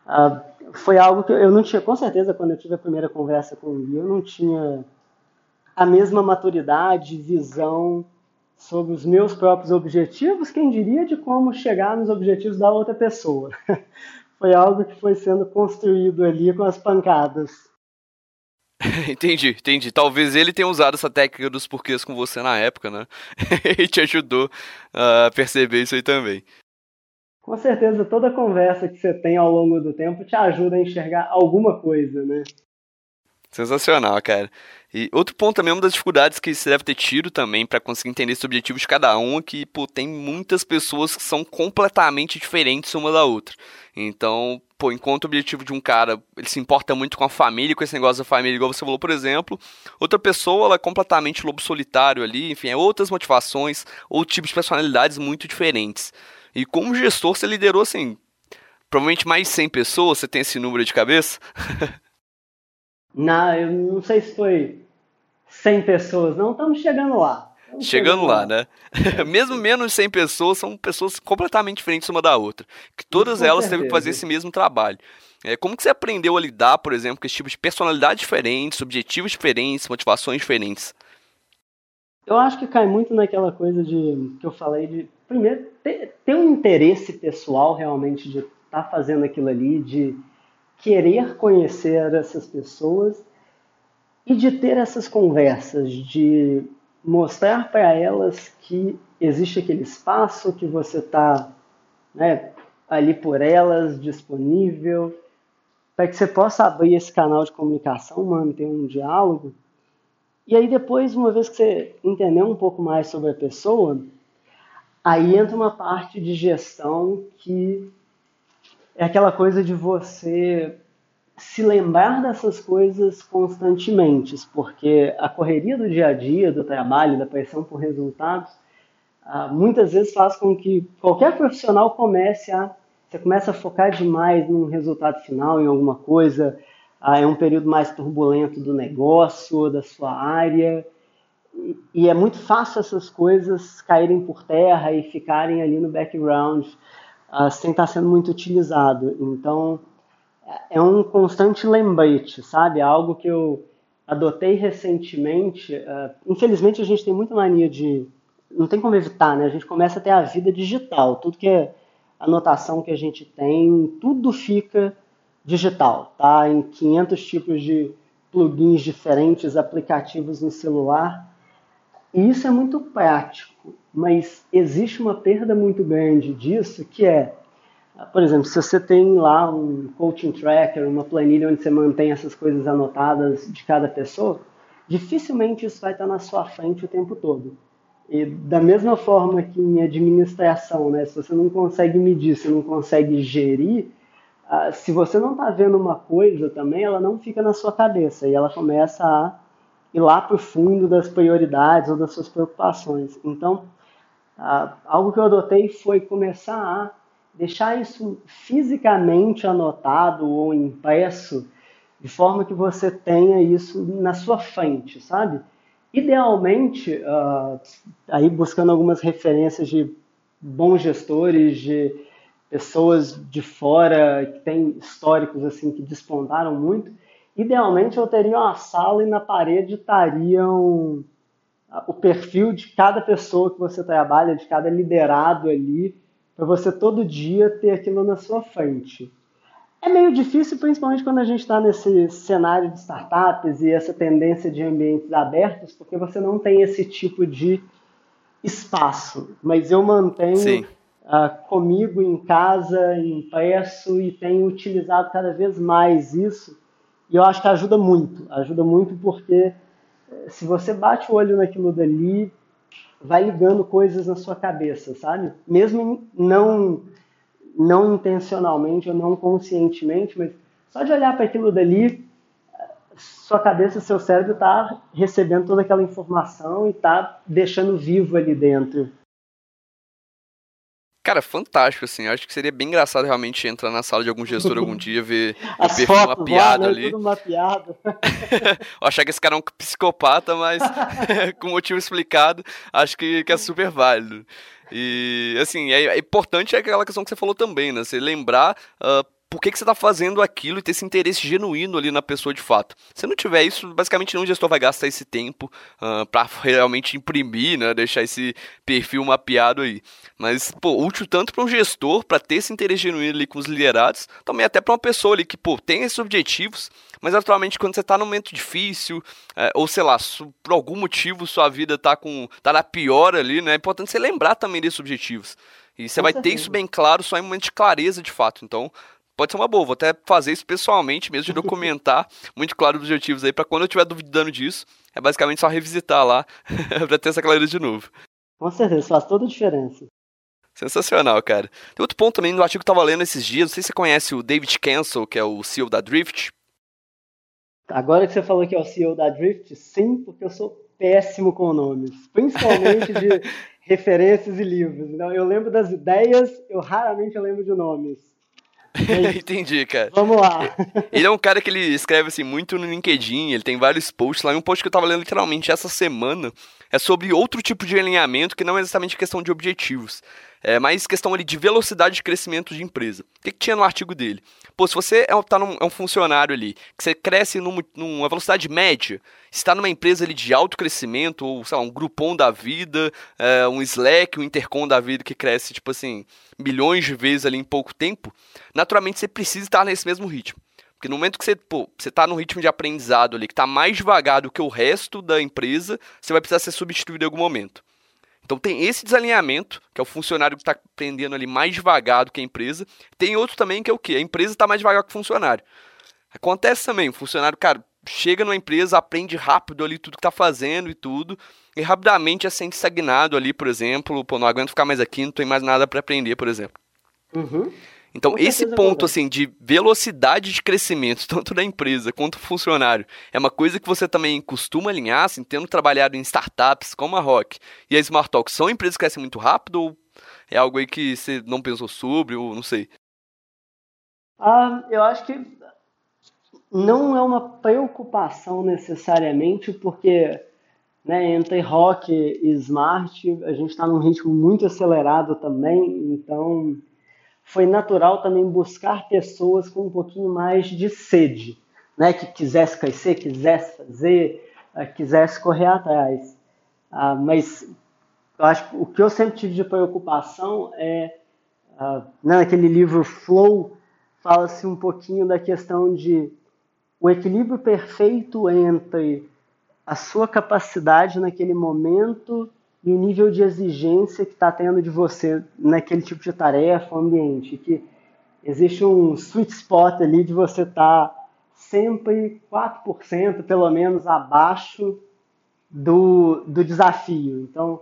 Uh, foi algo que eu não tinha, com certeza, quando eu tive a primeira conversa com Gui, eu não tinha a mesma maturidade, visão sobre os meus próprios objetivos, quem diria de como chegar nos objetivos da outra pessoa. foi algo que foi sendo construído ali com as pancadas. entendi, entendi. Talvez ele tenha usado essa técnica dos porquês com você na época, né? e te ajudou a perceber isso aí também. Com certeza, toda conversa que você tem ao longo do tempo te ajuda a enxergar alguma coisa, né? Sensacional, cara. E outro ponto também, uma das dificuldades que você deve ter tido também para conseguir entender esse objetivo de cada um é que, pô, tem muitas pessoas que são completamente diferentes uma da outra. Então, pô, enquanto o objetivo de um cara, ele se importa muito com a família, com esse negócio da família, igual você falou, por exemplo, outra pessoa, ela é completamente lobo solitário ali, enfim, é outras motivações, ou tipos de personalidades muito diferentes. E como gestor, você liderou, assim, provavelmente mais de 100 pessoas, você tem esse número de cabeça? Na, eu não sei se foi 100 pessoas, não, estamos chegando lá. Estamos chegando, chegando lá, lá, né? mesmo menos de 100 pessoas, são pessoas completamente diferentes uma da outra. Que todas Com elas teve que fazer esse mesmo trabalho. É, como que você aprendeu a lidar, por exemplo, com esse tipo de personalidade diferentes, objetivos diferentes, motivações diferentes? Eu acho que cai muito naquela coisa de que eu falei de primeiro ter, ter um interesse pessoal realmente de estar tá fazendo aquilo ali, de querer conhecer essas pessoas e de ter essas conversas, de mostrar para elas que existe aquele espaço, que você está né, ali por elas, disponível, para que você possa abrir esse canal de comunicação, manter um diálogo. E aí depois, uma vez que você entender um pouco mais sobre a pessoa, aí entra uma parte de gestão que é aquela coisa de você se lembrar dessas coisas constantemente, porque a correria do dia a dia, do trabalho, da pressão por resultados, ah, muitas vezes faz com que qualquer profissional comece a você começa a focar demais num resultado final, em alguma coisa, é um período mais turbulento do negócio, da sua área, e é muito fácil essas coisas caírem por terra e ficarem ali no background uh, sem estar sendo muito utilizado. Então, é um constante lembrete, sabe? Algo que eu adotei recentemente. Uh, infelizmente, a gente tem muita mania de. Não tem como evitar, né? A gente começa a ter a vida digital. Tudo que é anotação que a gente tem, tudo fica digital, tá? Em 500 tipos de plugins diferentes, aplicativos no celular. E isso é muito prático, mas existe uma perda muito grande disso, que é, por exemplo, se você tem lá um coaching tracker, uma planilha onde você mantém essas coisas anotadas de cada pessoa, dificilmente isso vai estar na sua frente o tempo todo. E da mesma forma que em administração, né, se você não consegue medir, se não consegue gerir, uh, se você não está vendo uma coisa também, ela não fica na sua cabeça e ela começa a ir lá para o fundo das prioridades ou das suas preocupações. Então, ah, algo que eu adotei foi começar a deixar isso fisicamente anotado ou impresso, de forma que você tenha isso na sua frente, sabe? Idealmente, uh, aí buscando algumas referências de bons gestores, de pessoas de fora que têm históricos assim que despontaram muito, idealmente eu teria uma sala e na parede estariam o perfil de cada pessoa que você trabalha, de cada liderado ali, para você todo dia ter aquilo na sua frente. É meio difícil, principalmente quando a gente está nesse cenário de startups e essa tendência de ambientes abertos, porque você não tem esse tipo de espaço. Mas eu mantenho uh, comigo em casa, impresso e tenho utilizado cada vez mais isso. E eu acho que ajuda muito. Ajuda muito porque se você bate o olho naquilo dali, vai ligando coisas na sua cabeça, sabe? Mesmo não não intencionalmente ou não conscientemente, mas só de olhar para aquilo dali, sua cabeça, seu cérebro está recebendo toda aquela informação e está deixando vivo ali dentro. Cara, fantástico, assim. Acho que seria bem engraçado realmente entrar na sala de algum gestor algum dia, ver o perfil lá, né? ali. Mapeado. achar que esse cara é um psicopata, mas com motivo explicado, acho que, que é super válido. E, assim, é, é, importante aquela questão que você falou também, né? Você lembrar uh, por que, que você está fazendo aquilo e ter esse interesse genuíno ali na pessoa de fato. Se não tiver isso, basicamente nenhum gestor vai gastar esse tempo uh, ah, para realmente imprimir, né, deixar esse perfil mapeado aí. Mas, pô, útil tanto para um gestor, para ter esse interesse genuíno ali com os liderados, também até para uma pessoa ali que, pô, tem esses objetivos, mas atualmente quando você está num momento difícil, é, ou sei lá, por algum motivo sua vida está com tá na pior ali, né, é importante você lembrar também desses objetivos. E você vai ter isso bem claro só em momentos de clareza de fato. Então, pode ser uma boa. Vou até fazer isso pessoalmente, mesmo de documentar muito claro os objetivos aí, para quando eu estiver duvidando disso, é basicamente só revisitar lá para ter essa clareza de novo. Com certeza, faz toda a diferença. Sensacional, cara. Tem outro ponto também no artigo que eu tava lendo esses dias, não sei se você conhece o David Cancel, que é o CEO da Drift. Agora que você falou que é o CEO da Drift, sim, porque eu sou péssimo com nomes, principalmente de referências e livros. Então, eu lembro das ideias, eu raramente lembro de nomes. Entendi, cara. Vamos lá. Ele é um cara que ele escreve assim muito no LinkedIn, ele tem vários posts lá, e um post que eu tava lendo literalmente essa semana é sobre outro tipo de alinhamento que não é exatamente questão de objetivos. É questão ali de velocidade de crescimento de empresa. O que, que tinha no artigo dele? Pô, se você é, tá num, é um funcionário ali, que você cresce num, numa velocidade média, está numa empresa ali de alto crescimento, ou sei lá, um Groupon da vida, é, um Slack, um Intercom da vida que cresce, tipo assim, milhões de vezes ali em pouco tempo, naturalmente você precisa estar nesse mesmo ritmo. Porque no momento que você, pô, você tá num ritmo de aprendizado ali que está mais devagar do que o resto da empresa, você vai precisar ser substituído em algum momento. Então tem esse desalinhamento, que é o funcionário que está aprendendo ali mais devagar do que a empresa. Tem outro também que é o quê? A empresa está mais devagar que o funcionário. Acontece também, o funcionário, cara, chega numa empresa, aprende rápido ali tudo que está fazendo e tudo, e rapidamente é sente estagnado ali, por exemplo, pô, não aguento ficar mais aqui, não tem mais nada para aprender, por exemplo. Uhum. Então, esse ponto assim de velocidade de crescimento, tanto da empresa quanto do funcionário, é uma coisa que você também costuma alinhar, assim, tendo trabalhado em startups como a Rock e a Smart Talk, são empresas que crescem muito rápido ou é algo aí que você não pensou sobre, ou não sei? Ah, eu acho que não é uma preocupação necessariamente, porque né, entre rock e smart a gente está num ritmo muito acelerado também, então foi natural também buscar pessoas com um pouquinho mais de sede, né? que quisesse crescer, quisesse fazer, uh, quisesse correr atrás. Uh, mas eu acho que o que eu sempre tive de preocupação é, uh, naquele livro Flow, fala-se um pouquinho da questão de o equilíbrio perfeito entre a sua capacidade naquele momento e o nível de exigência que está tendo de você naquele tipo de tarefa, ambiente, que existe um sweet spot ali de você estar tá sempre 4% pelo menos abaixo do, do desafio. Então,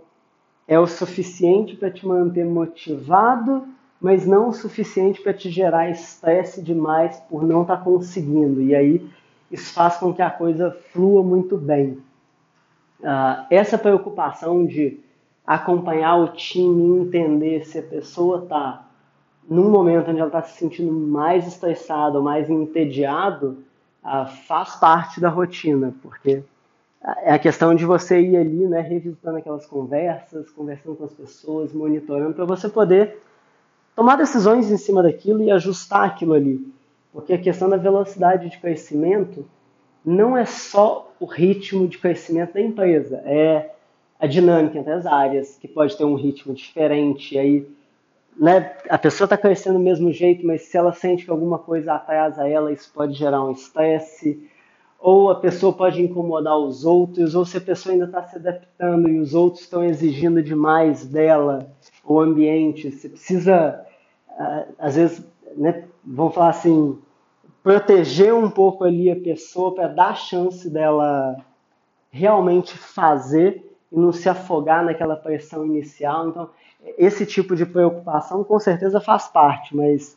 é o suficiente para te manter motivado, mas não o suficiente para te gerar estresse demais por não estar tá conseguindo. E aí, isso faz com que a coisa flua muito bem. Uh, essa preocupação de acompanhar o time entender se a pessoa está num momento onde ela está se sentindo mais estressada ou mais entediado, uh, faz parte da rotina, porque é a questão de você ir ali, né, revisitando aquelas conversas, conversando com as pessoas, monitorando, para você poder tomar decisões em cima daquilo e ajustar aquilo ali. Porque a questão da velocidade de crescimento não é só o ritmo de crescimento da empresa, é a dinâmica entre as áreas, que pode ter um ritmo diferente, aí né, a pessoa está crescendo do mesmo jeito, mas se ela sente que alguma coisa atrasa ela, isso pode gerar um estresse, ou a pessoa pode incomodar os outros, ou se a pessoa ainda está se adaptando e os outros estão exigindo demais dela, o ambiente, você precisa, ah, às vezes, né, vamos falar assim, proteger um pouco ali a pessoa para dar chance dela realmente fazer e não se afogar naquela pressão inicial. Então, esse tipo de preocupação com certeza faz parte, mas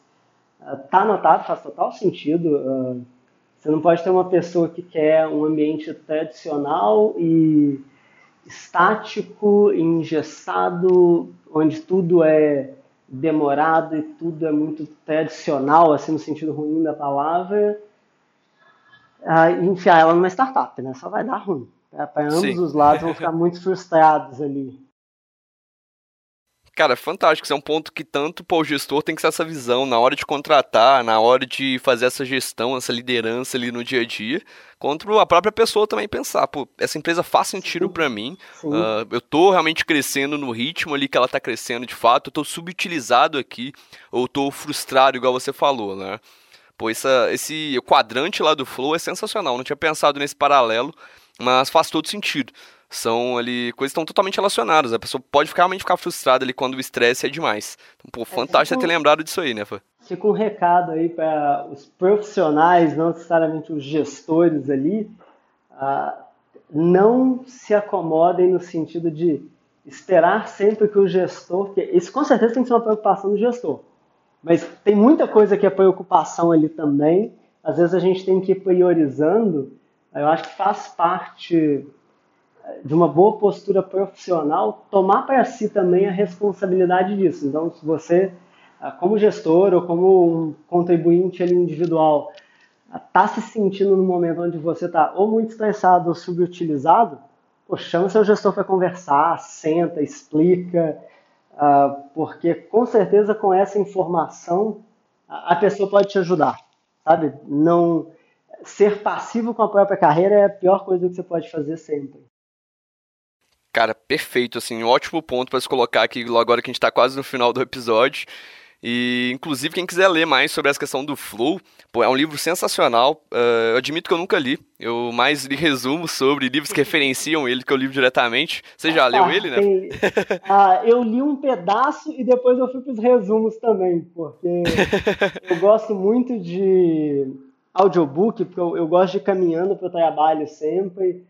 está uh, anotado, faz total sentido. Uh, você não pode ter uma pessoa que quer um ambiente tradicional e estático, engessado, onde tudo é demorado e tudo é muito tradicional, assim no sentido ruim da palavra, e enfiar ela numa startup, né? Só vai dar ruim. Para ambos Sim. os lados vão ficar muito frustrados ali. Cara, fantástico. Isso é um ponto que tanto pô, o gestor tem que ter essa visão na hora de contratar, na hora de fazer essa gestão, essa liderança ali no dia a dia, quanto a própria pessoa também pensar, pô, essa empresa faz sentido para mim, uh, eu tô realmente crescendo no ritmo ali que ela tá crescendo de fato, eu tô subutilizado aqui, ou tô frustrado, igual você falou, né? Pô, essa, esse quadrante lá do Flow é sensacional, não tinha pensado nesse paralelo, mas faz todo sentido são ali coisas que estão totalmente relacionadas. A pessoa pode ficar, realmente ficar frustrada ali quando o estresse é demais. Então, pô, é, fantástico ter lembrado disso aí, né, Fã? Fica um recado aí para os profissionais, não necessariamente os gestores ali, uh, não se acomodem no sentido de esperar sempre que o gestor, porque isso com certeza tem que ser uma preocupação do gestor, mas tem muita coisa que é preocupação ali também. Às vezes a gente tem que ir priorizando. Eu acho que faz parte de uma boa postura profissional, tomar para si também a responsabilidade disso. Então, se você, ah, como gestor ou como um contribuinte individual, está se sentindo no momento onde você está ou muito estressado ou subutilizado, pô, chama seu gestor para conversar, senta, explica, uh, porque com certeza com essa informação a pessoa pode te ajudar, sabe? Não ser passivo com a própria carreira é a pior coisa que você pode fazer sempre. Cara, perfeito, assim, um ótimo ponto para se colocar aqui agora que a gente está quase no final do episódio. E, inclusive, quem quiser ler mais sobre essa questão do flow, pô, é um livro sensacional. Uh, eu admito que eu nunca li. Eu mais li resumos sobre livros que referenciam ele, que eu li diretamente. Você já ah, leu ele, né? ah, eu li um pedaço e depois eu fui para os resumos também, porque eu gosto muito de audiobook, porque eu, eu gosto de ir caminhando para o trabalho sempre.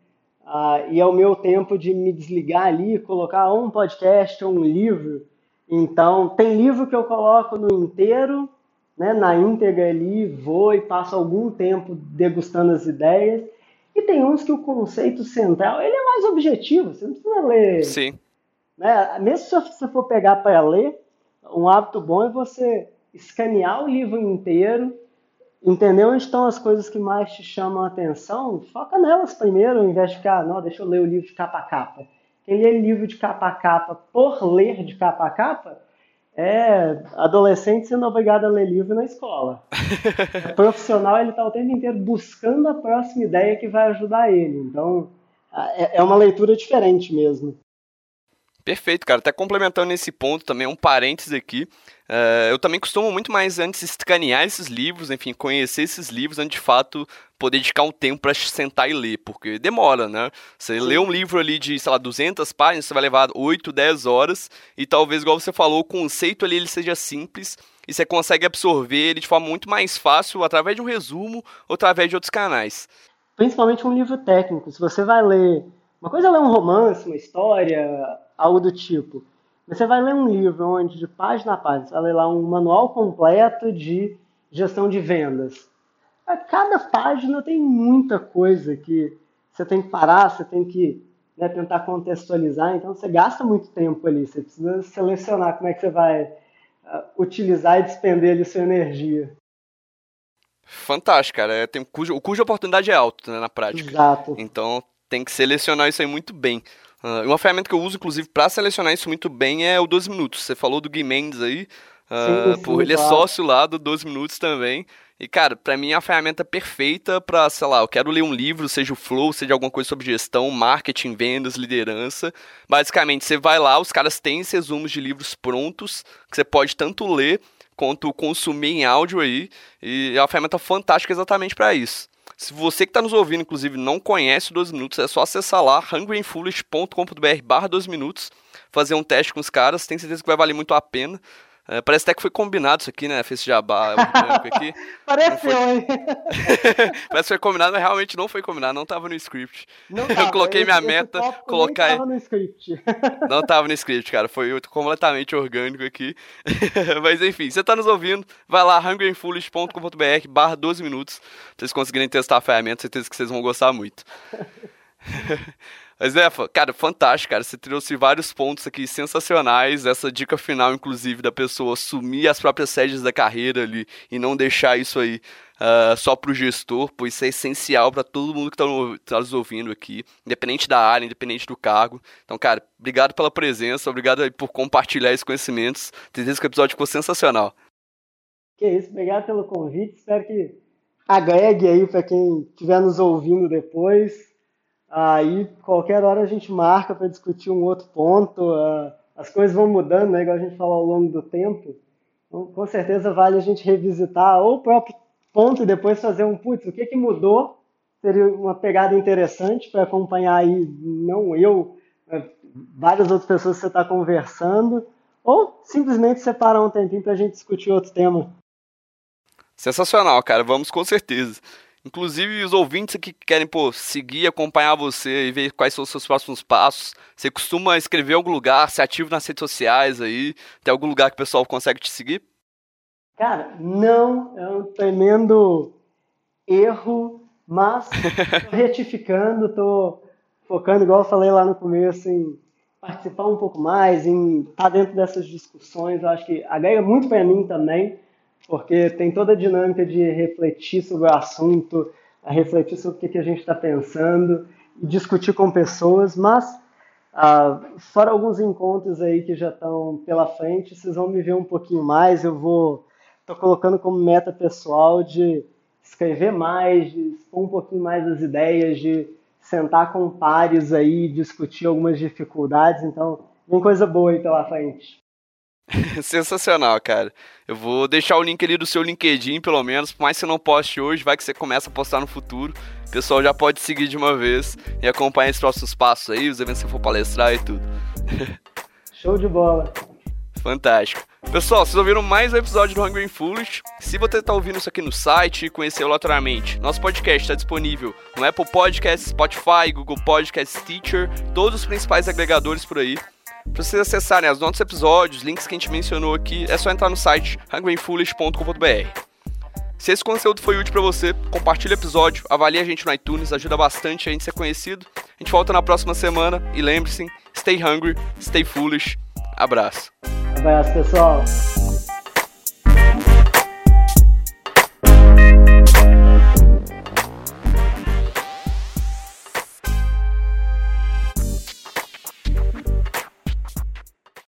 Ah, e é o meu tempo de me desligar ali, colocar um podcast ou um livro. Então, tem livro que eu coloco no inteiro, né, na íntegra ali, vou e passo algum tempo degustando as ideias. E tem uns que o conceito central ele é mais objetivo, você não precisa ler. Sim. Né? Mesmo se você for pegar para ler, um hábito bom é você escanear o livro inteiro, entender onde estão as coisas que mais te chamam a atenção, foca nelas primeiro, ao invés de ficar, não, deixa eu ler o livro de capa a capa. Quem lê livro de capa a capa por ler de capa a capa é adolescente sendo obrigado a ler livro na escola. o profissional ele está o tempo inteiro buscando a próxima ideia que vai ajudar ele. Então é, é uma leitura diferente mesmo. Perfeito, cara. Até complementando nesse ponto também, um parênteses aqui. Uh, eu também costumo muito mais antes escanear esses livros, enfim, conhecer esses livros, antes de fato poder dedicar um tempo para sentar e ler, porque demora, né? Você lê um livro ali de, sei lá, 200 páginas, você vai levar 8, 10 horas, e talvez, igual você falou, o conceito ali ele seja simples, e você consegue absorver ele de forma muito mais fácil através de um resumo ou através de outros canais. Principalmente um livro técnico. Se você vai ler. Uma coisa é ler um romance, uma história, algo do tipo. Você vai ler um livro onde, de página a página, você vai ler lá um manual completo de gestão de vendas. A cada página tem muita coisa que você tem que parar, você tem que né, tentar contextualizar, então você gasta muito tempo ali, você precisa selecionar como é que você vai uh, utilizar e despender ali sua energia. Fantástico, cara. É, tem, cujo, cuja oportunidade é alta né, na prática. Exato. Então tem que selecionar isso aí muito bem. Uh, uma ferramenta que eu uso, inclusive, para selecionar isso muito bem é o 12 Minutos. Você falou do Gui Mendes aí. Uh, sim, sim, por, ele é sócio lá do 12 Minutos também. E, cara, para mim é a ferramenta perfeita para, sei lá, eu quero ler um livro, seja o Flow, seja alguma coisa sobre gestão, marketing, vendas, liderança. Basicamente, você vai lá, os caras têm esses resumos de livros prontos, que você pode tanto ler quanto consumir em áudio aí. E é uma ferramenta fantástica exatamente para isso. Se você que está nos ouvindo, inclusive, não conhece o 12 Minutos, é só acessar lá, hungryandfoolish.com.br barra 12 Minutos, fazer um teste com os caras, tenho certeza que vai valer muito a pena. É, parece até que foi combinado isso aqui, né? Fez esse jabá aqui. Pareceu, hein? parece que foi combinado, mas realmente não foi combinado, não tava no script. Não tava, eu coloquei minha meta, colocar. Não tava no script. não tava no script, cara. Foi completamente orgânico aqui. mas enfim, você tá nos ouvindo, vai lá, hungryandfoolish.com.br barra 12 minutos, pra vocês conseguirem testar a ferramenta, certeza que vocês vão gostar muito. Mas é, cara, fantástico, cara. Você trouxe vários pontos aqui sensacionais. Essa dica final, inclusive, da pessoa assumir as próprias sedes da carreira ali e não deixar isso aí uh, só pro gestor, pois isso é essencial para todo mundo que tá, tá nos ouvindo aqui, independente da área, independente do cargo. Então, cara, obrigado pela presença, obrigado por compartilhar esses conhecimentos. Tem certeza que o episódio ficou sensacional. Que isso, obrigado pelo convite. Espero que agregue aí para quem estiver nos ouvindo depois. Aí, qualquer hora a gente marca para discutir um outro ponto. Uh, as coisas vão mudando, né, igual a gente falou ao longo do tempo. Então, com certeza vale a gente revisitar ou o próprio ponto e depois fazer um, putz, o que, que mudou? Seria uma pegada interessante para acompanhar aí, não eu, várias outras pessoas que você está conversando, ou simplesmente separar um tempinho para a gente discutir outro tema. Sensacional, cara. Vamos com certeza. Inclusive, os ouvintes que querem pô, seguir, acompanhar você e ver quais são os seus próximos passos. Você costuma escrever em algum lugar, ser ativo nas redes sociais aí? Tem algum lugar que o pessoal consegue te seguir? Cara, não. É um tremendo erro, mas tô retificando, tô focando, igual eu falei lá no começo, em participar um pouco mais, em estar tá dentro dessas discussões. Eu acho que agrega muito para mim também porque tem toda a dinâmica de refletir sobre o assunto, refletir sobre o que a gente está pensando discutir com pessoas, mas uh, fora alguns encontros aí que já estão pela frente, vocês vão me ver um pouquinho mais, eu vou estou colocando como meta pessoal de escrever mais, de expor um pouquinho mais as ideias, de sentar com pares aí, discutir algumas dificuldades, então vem coisa boa aí pela frente. Sensacional, cara. Eu vou deixar o link ali do seu LinkedIn, pelo menos. Por mais que você não poste hoje, vai que você começa a postar no futuro. O pessoal já pode seguir de uma vez e acompanhar esses próximos passos aí, os eventos que você for palestrar e tudo. Show de bola. Fantástico. Pessoal, vocês ouviram mais um episódio do Hungry and Foolish. Se você está ouvindo isso aqui no site e conheceu aleatoriamente, nosso podcast está disponível no Apple Podcasts, Spotify, Google Podcasts, Teacher, todos os principais agregadores por aí. Para vocês acessarem as notas episódios, links que a gente mencionou aqui, é só entrar no site hungryfoolish.com.br. Se esse conteúdo foi útil para você, compartilhe o episódio, avalie a gente no iTunes, ajuda bastante a gente ser conhecido. A gente volta na próxima semana e lembre-se, stay hungry, stay foolish. Abraço. Abraço, pessoal.